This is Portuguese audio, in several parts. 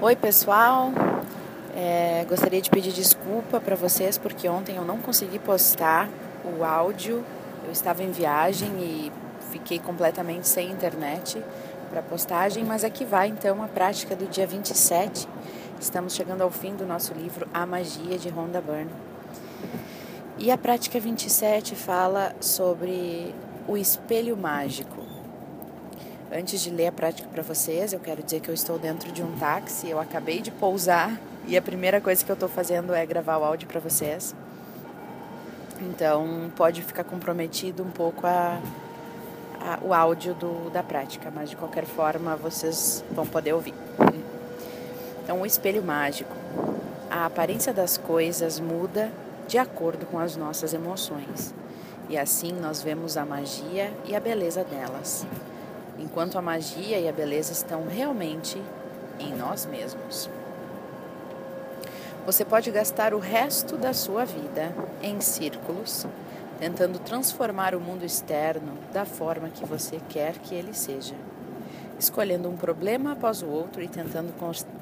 Oi, pessoal. É, gostaria de pedir desculpa para vocês porque ontem eu não consegui postar o áudio. Eu estava em viagem e fiquei completamente sem internet para postagem, mas aqui vai então a prática do dia 27. Estamos chegando ao fim do nosso livro A Magia de Rhonda Byrne. E a prática 27 fala sobre o espelho mágico. Antes de ler a prática para vocês, eu quero dizer que eu estou dentro de um táxi, eu acabei de pousar e a primeira coisa que eu estou fazendo é gravar o áudio para vocês. Então pode ficar comprometido um pouco a, a, o áudio do, da prática, mas de qualquer forma vocês vão poder ouvir. Então, o espelho mágico. A aparência das coisas muda de acordo com as nossas emoções, e assim nós vemos a magia e a beleza delas enquanto a magia e a beleza estão realmente em nós mesmos. Você pode gastar o resto da sua vida em círculos, tentando transformar o mundo externo da forma que você quer que ele seja, escolhendo um problema após o outro e tentando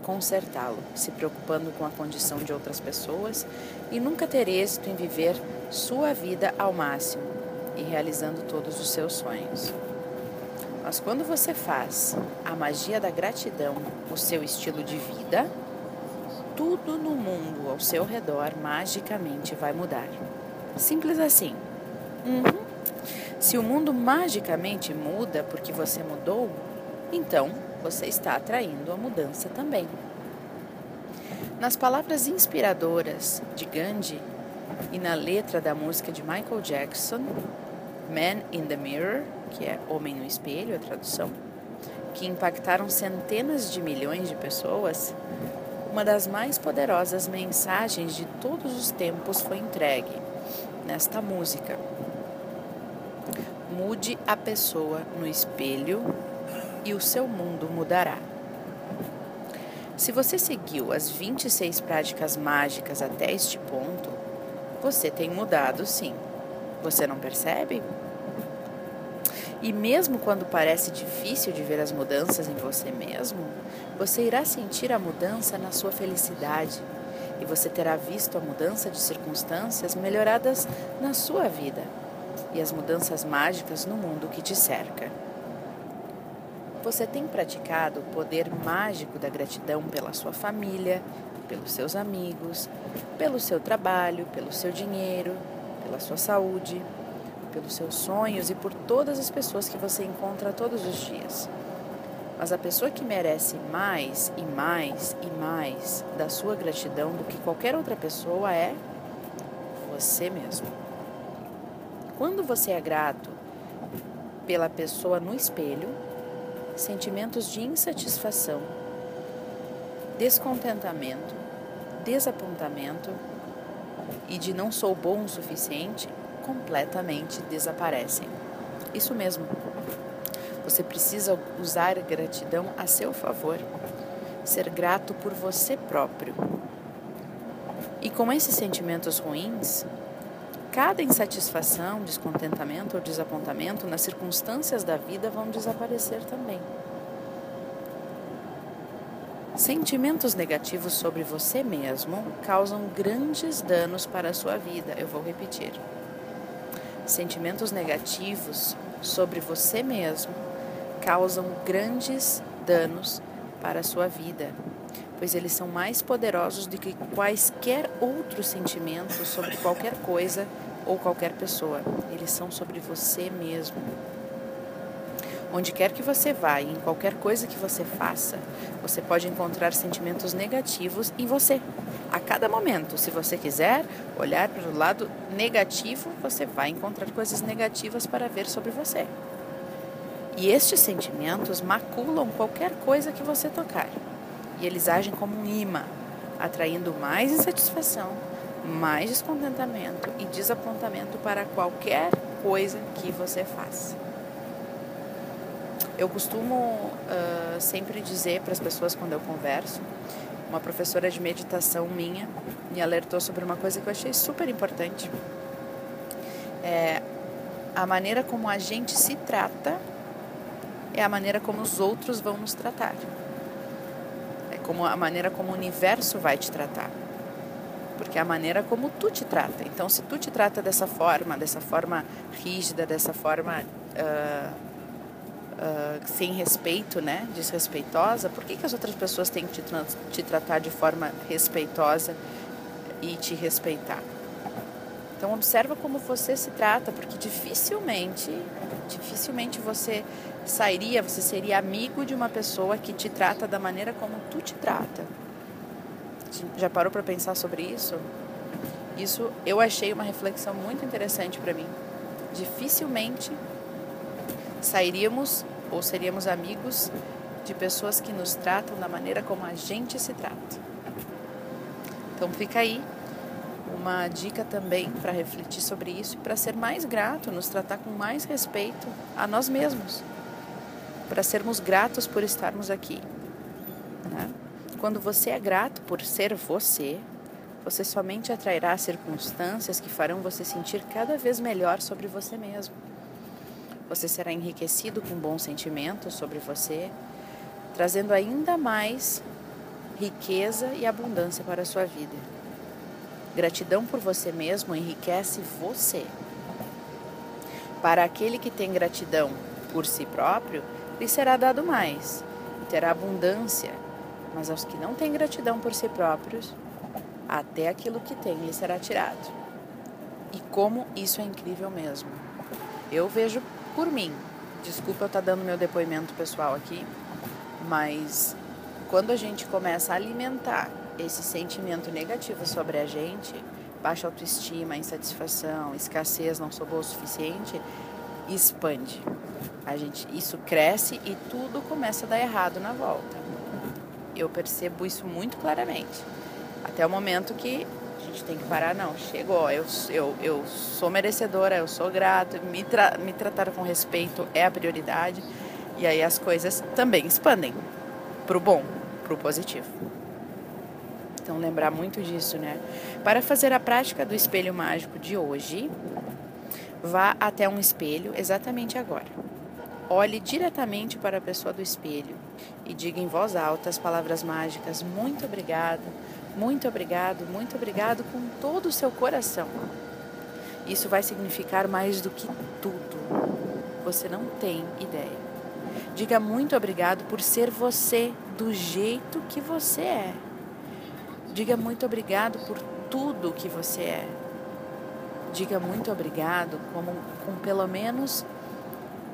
consertá-lo, se preocupando com a condição de outras pessoas e nunca ter êxito em viver sua vida ao máximo e realizando todos os seus sonhos. Mas quando você faz a magia da gratidão o seu estilo de vida, tudo no mundo ao seu redor magicamente vai mudar. Simples assim. Uhum. Se o mundo magicamente muda porque você mudou, então você está atraindo a mudança também. Nas palavras inspiradoras de Gandhi e na letra da música de Michael Jackson, Man in the Mirror, que é Homem no Espelho, a tradução, que impactaram centenas de milhões de pessoas, uma das mais poderosas mensagens de todos os tempos foi entregue nesta música. Mude a pessoa no espelho e o seu mundo mudará. Se você seguiu as 26 práticas mágicas até este ponto, você tem mudado sim. Você não percebe? E mesmo quando parece difícil de ver as mudanças em você mesmo, você irá sentir a mudança na sua felicidade e você terá visto a mudança de circunstâncias melhoradas na sua vida e as mudanças mágicas no mundo que te cerca. Você tem praticado o poder mágico da gratidão pela sua família, pelos seus amigos, pelo seu trabalho, pelo seu dinheiro, pela sua saúde, pelos seus sonhos e por todas as pessoas que você encontra todos os dias. Mas a pessoa que merece mais e mais e mais da sua gratidão do que qualquer outra pessoa é você mesmo. Quando você é grato pela pessoa no espelho, sentimentos de insatisfação, descontentamento, desapontamento e de não sou bom o suficiente completamente desaparecem. Isso mesmo. Você precisa usar gratidão a seu favor. Ser grato por você próprio. E com esses sentimentos ruins, cada insatisfação, descontentamento ou desapontamento nas circunstâncias da vida vão desaparecer também. Sentimentos negativos sobre você mesmo causam grandes danos para a sua vida. Eu vou repetir. Sentimentos negativos sobre você mesmo causam grandes danos para a sua vida, pois eles são mais poderosos do que quaisquer outros sentimentos sobre qualquer coisa ou qualquer pessoa. Eles são sobre você mesmo. Onde quer que você vá e em qualquer coisa que você faça, você pode encontrar sentimentos negativos em você. A cada momento, se você quiser olhar para o lado negativo, você vai encontrar coisas negativas para ver sobre você. E estes sentimentos maculam qualquer coisa que você tocar. E eles agem como um imã, atraindo mais insatisfação, mais descontentamento e desapontamento para qualquer coisa que você faça. Eu costumo uh, sempre dizer para as pessoas quando eu converso, uma professora de meditação minha me alertou sobre uma coisa que eu achei super importante. É, a maneira como a gente se trata é a maneira como os outros vão nos tratar. É como a maneira como o universo vai te tratar. Porque é a maneira como tu te trata. Então, se tu te trata dessa forma, dessa forma rígida, dessa forma uh, uh, sem respeito, né, desrespeitosa, por que, que as outras pessoas têm que te, te tratar de forma respeitosa e te respeitar? Então observa como você se trata, porque dificilmente, dificilmente você sairia, você seria amigo de uma pessoa que te trata da maneira como tu te trata. Já parou para pensar sobre isso? Isso eu achei uma reflexão muito interessante para mim. Dificilmente sairíamos ou seríamos amigos de pessoas que nos tratam da maneira como a gente se trata. Então fica aí uma dica também para refletir sobre isso e para ser mais grato, nos tratar com mais respeito a nós mesmos, para sermos gratos por estarmos aqui. Né? Quando você é grato por ser você, você somente atrairá circunstâncias que farão você sentir cada vez melhor sobre você mesmo. Você será enriquecido com bons sentimentos sobre você, trazendo ainda mais riqueza e abundância para a sua vida. Gratidão por você mesmo enriquece você. Para aquele que tem gratidão por si próprio, lhe será dado mais e terá abundância. Mas aos que não têm gratidão por si próprios, até aquilo que tem lhe será tirado. E como isso é incrível mesmo. Eu vejo por mim. Desculpa eu estar tá dando meu depoimento pessoal aqui, mas quando a gente começa a alimentar esse sentimento negativo sobre a gente, baixa autoestima, insatisfação, escassez, não sou boa o suficiente, expande. A gente, isso cresce e tudo começa a dar errado na volta. Eu percebo isso muito claramente. Até o momento que gente tem que parar, não. Chegou, eu, eu, eu sou merecedora, eu sou grata, me, tra me tratar com respeito é a prioridade. E aí as coisas também expandem para o bom, para o positivo. Então, lembrar muito disso, né? Para fazer a prática do espelho mágico de hoje, vá até um espelho exatamente agora. Olhe diretamente para a pessoa do espelho e diga em voz alta as palavras mágicas: Muito obrigado, muito obrigado, muito obrigado com todo o seu coração. Isso vai significar mais do que tudo. Você não tem ideia. Diga muito obrigado por ser você do jeito que você é. Diga muito obrigado por tudo que você é. Diga muito obrigado como, com pelo menos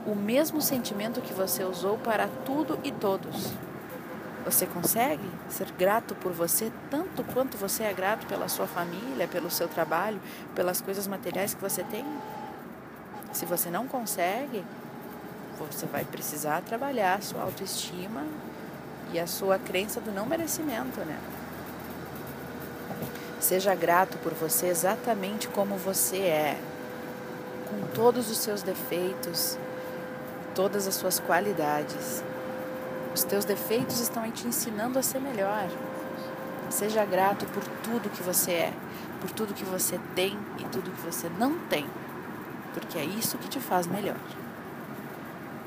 o mesmo sentimento que você usou para tudo e todos. Você consegue ser grato por você tanto quanto você é grato pela sua família, pelo seu trabalho, pelas coisas materiais que você tem? Se você não consegue, você vai precisar trabalhar a sua autoestima e a sua crença do não merecimento, né? Seja grato por você exatamente como você é, com todos os seus defeitos, todas as suas qualidades. Os teus defeitos estão te ensinando a ser melhor. Seja grato por tudo que você é, por tudo que você tem e tudo que você não tem, porque é isso que te faz melhor.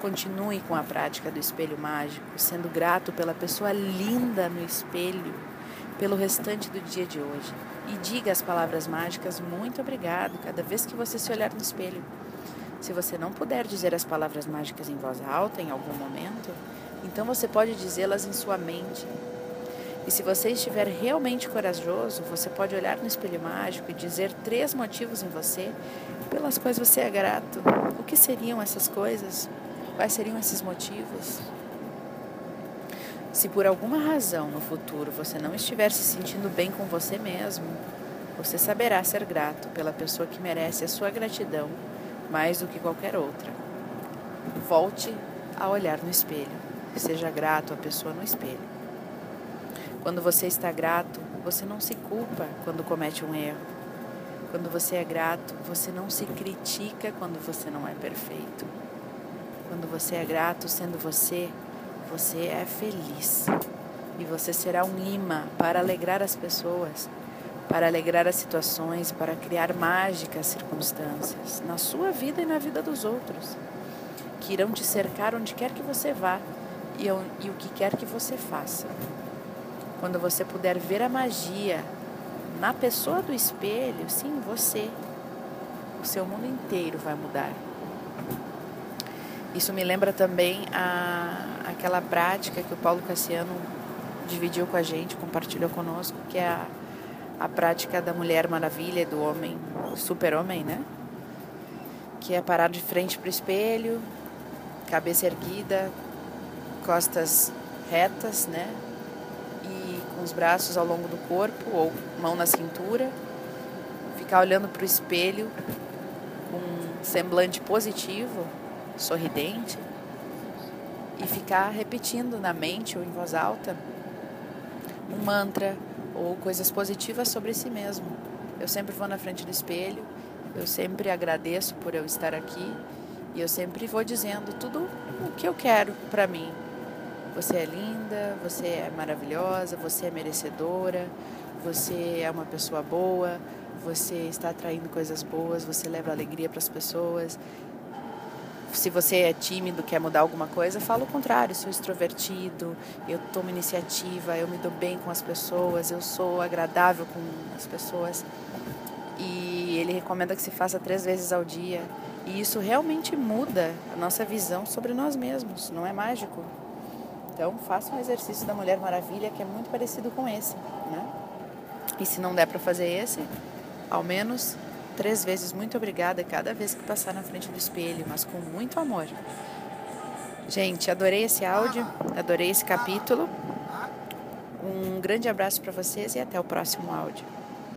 Continue com a prática do espelho mágico, sendo grato pela pessoa linda no espelho, pelo restante do dia de hoje. E diga as palavras mágicas muito obrigado cada vez que você se olhar no espelho. Se você não puder dizer as palavras mágicas em voz alta em algum momento, então você pode dizê-las em sua mente. E se você estiver realmente corajoso, você pode olhar no espelho mágico e dizer três motivos em você pelas quais você é grato. O que seriam essas coisas? Quais seriam esses motivos? Se por alguma razão no futuro você não estiver se sentindo bem com você mesmo, você saberá ser grato pela pessoa que merece a sua gratidão mais do que qualquer outra. Volte a olhar no espelho. Seja grato à pessoa no espelho. Quando você está grato, você não se culpa quando comete um erro. Quando você é grato, você não se critica quando você não é perfeito. Quando você é grato sendo você, você é feliz. E você será um imã para alegrar as pessoas, para alegrar as situações, para criar mágicas circunstâncias na sua vida e na vida dos outros, que irão te cercar onde quer que você vá e, e o que quer que você faça. quando você puder ver a magia na pessoa do espelho, sim, você, o seu mundo inteiro vai mudar. Isso me lembra também a, aquela prática que o Paulo Cassiano dividiu com a gente, compartilhou conosco, que é a, a prática da Mulher Maravilha e do homem, super-homem, né? Que é parar de frente para o espelho, cabeça erguida, costas retas, né? E com os braços ao longo do corpo ou mão na cintura, ficar olhando para o espelho com um semblante positivo, sorridente e ficar repetindo na mente ou em voz alta um mantra ou coisas positivas sobre si mesmo. Eu sempre vou na frente do espelho, eu sempre agradeço por eu estar aqui e eu sempre vou dizendo tudo o que eu quero para mim. Você é linda, você é maravilhosa, você é merecedora, você é uma pessoa boa, você está atraindo coisas boas, você leva alegria para as pessoas. Se você é tímido, quer mudar alguma coisa, fala o contrário. Sou extrovertido, eu tomo iniciativa, eu me dou bem com as pessoas, eu sou agradável com as pessoas. E ele recomenda que se faça três vezes ao dia. E isso realmente muda a nossa visão sobre nós mesmos, não é mágico. Então, faça um exercício da Mulher Maravilha que é muito parecido com esse, né? E se não der para fazer esse, ao menos três vezes muito obrigada cada vez que passar na frente do espelho, mas com muito amor. Gente, adorei esse áudio, adorei esse capítulo. Um grande abraço para vocês e até o próximo áudio.